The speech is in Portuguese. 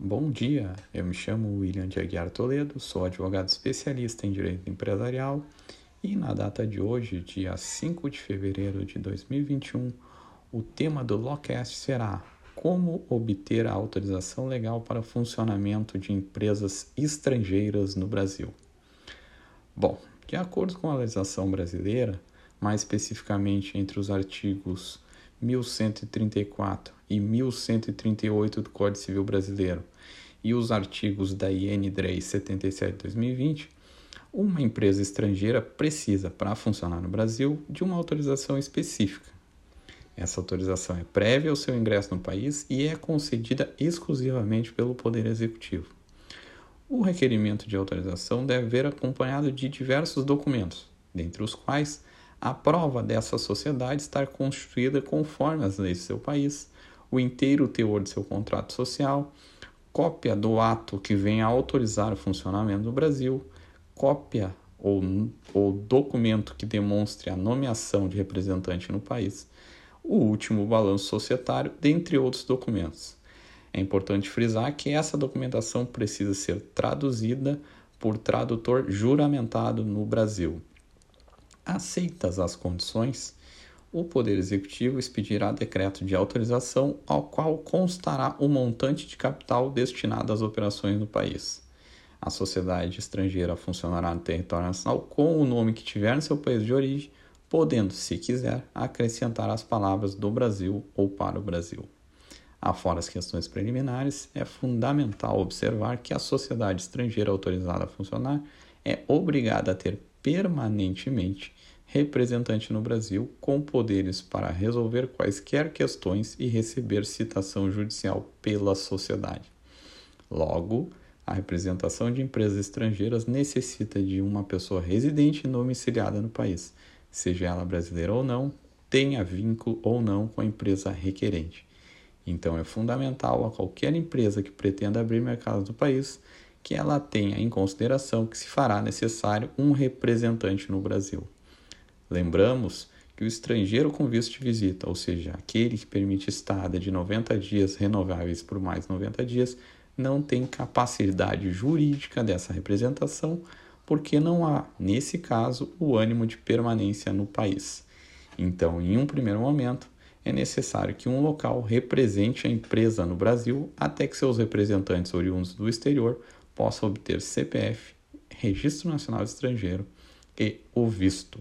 Bom dia, eu me chamo William de Aguiar Toledo, sou advogado especialista em direito empresarial e na data de hoje, dia 5 de fevereiro de 2021, o tema do Lawcast será como obter a autorização legal para funcionamento de empresas estrangeiras no Brasil. Bom, de acordo com a legislação brasileira, mais especificamente entre os artigos 1134 e 1138 do Código Civil Brasileiro e os artigos da IN 3 77/2020, uma empresa estrangeira precisa, para funcionar no Brasil, de uma autorização específica. Essa autorização é prévia ao seu ingresso no país e é concedida exclusivamente pelo Poder Executivo. O requerimento de autorização deve vir acompanhado de diversos documentos, dentre os quais a prova dessa sociedade estar constituída conforme as leis do seu país, o inteiro teor de seu contrato social, cópia do ato que venha a autorizar o funcionamento do Brasil, cópia ou, ou documento que demonstre a nomeação de representante no país, o último balanço societário, dentre outros documentos. É importante frisar que essa documentação precisa ser traduzida por tradutor juramentado no Brasil. Aceitas as condições, o Poder Executivo expedirá decreto de autorização ao qual constará o montante de capital destinado às operações no país. A sociedade estrangeira funcionará no território nacional com o nome que tiver no seu país de origem, podendo, se quiser, acrescentar as palavras do Brasil ou para o Brasil. Afora as questões preliminares, é fundamental observar que a sociedade estrangeira autorizada a funcionar é obrigada a ter permanentemente representante no Brasil com poderes para resolver quaisquer questões e receber citação judicial pela sociedade. Logo, a representação de empresas estrangeiras necessita de uma pessoa residente e domiciliada no país, seja ela brasileira ou não, tenha vínculo ou não com a empresa requerente. Então, é fundamental a qualquer empresa que pretenda abrir mercado no país que ela tenha em consideração que se fará necessário um representante no Brasil. Lembramos que o estrangeiro com visto de visita, ou seja, aquele que permite estada de 90 dias renováveis por mais 90 dias, não tem capacidade jurídica dessa representação, porque não há, nesse caso, o ânimo de permanência no país. Então, em um primeiro momento, é necessário que um local represente a empresa no Brasil até que seus representantes oriundos do exterior possam obter CPF, Registro Nacional Estrangeiro e o visto.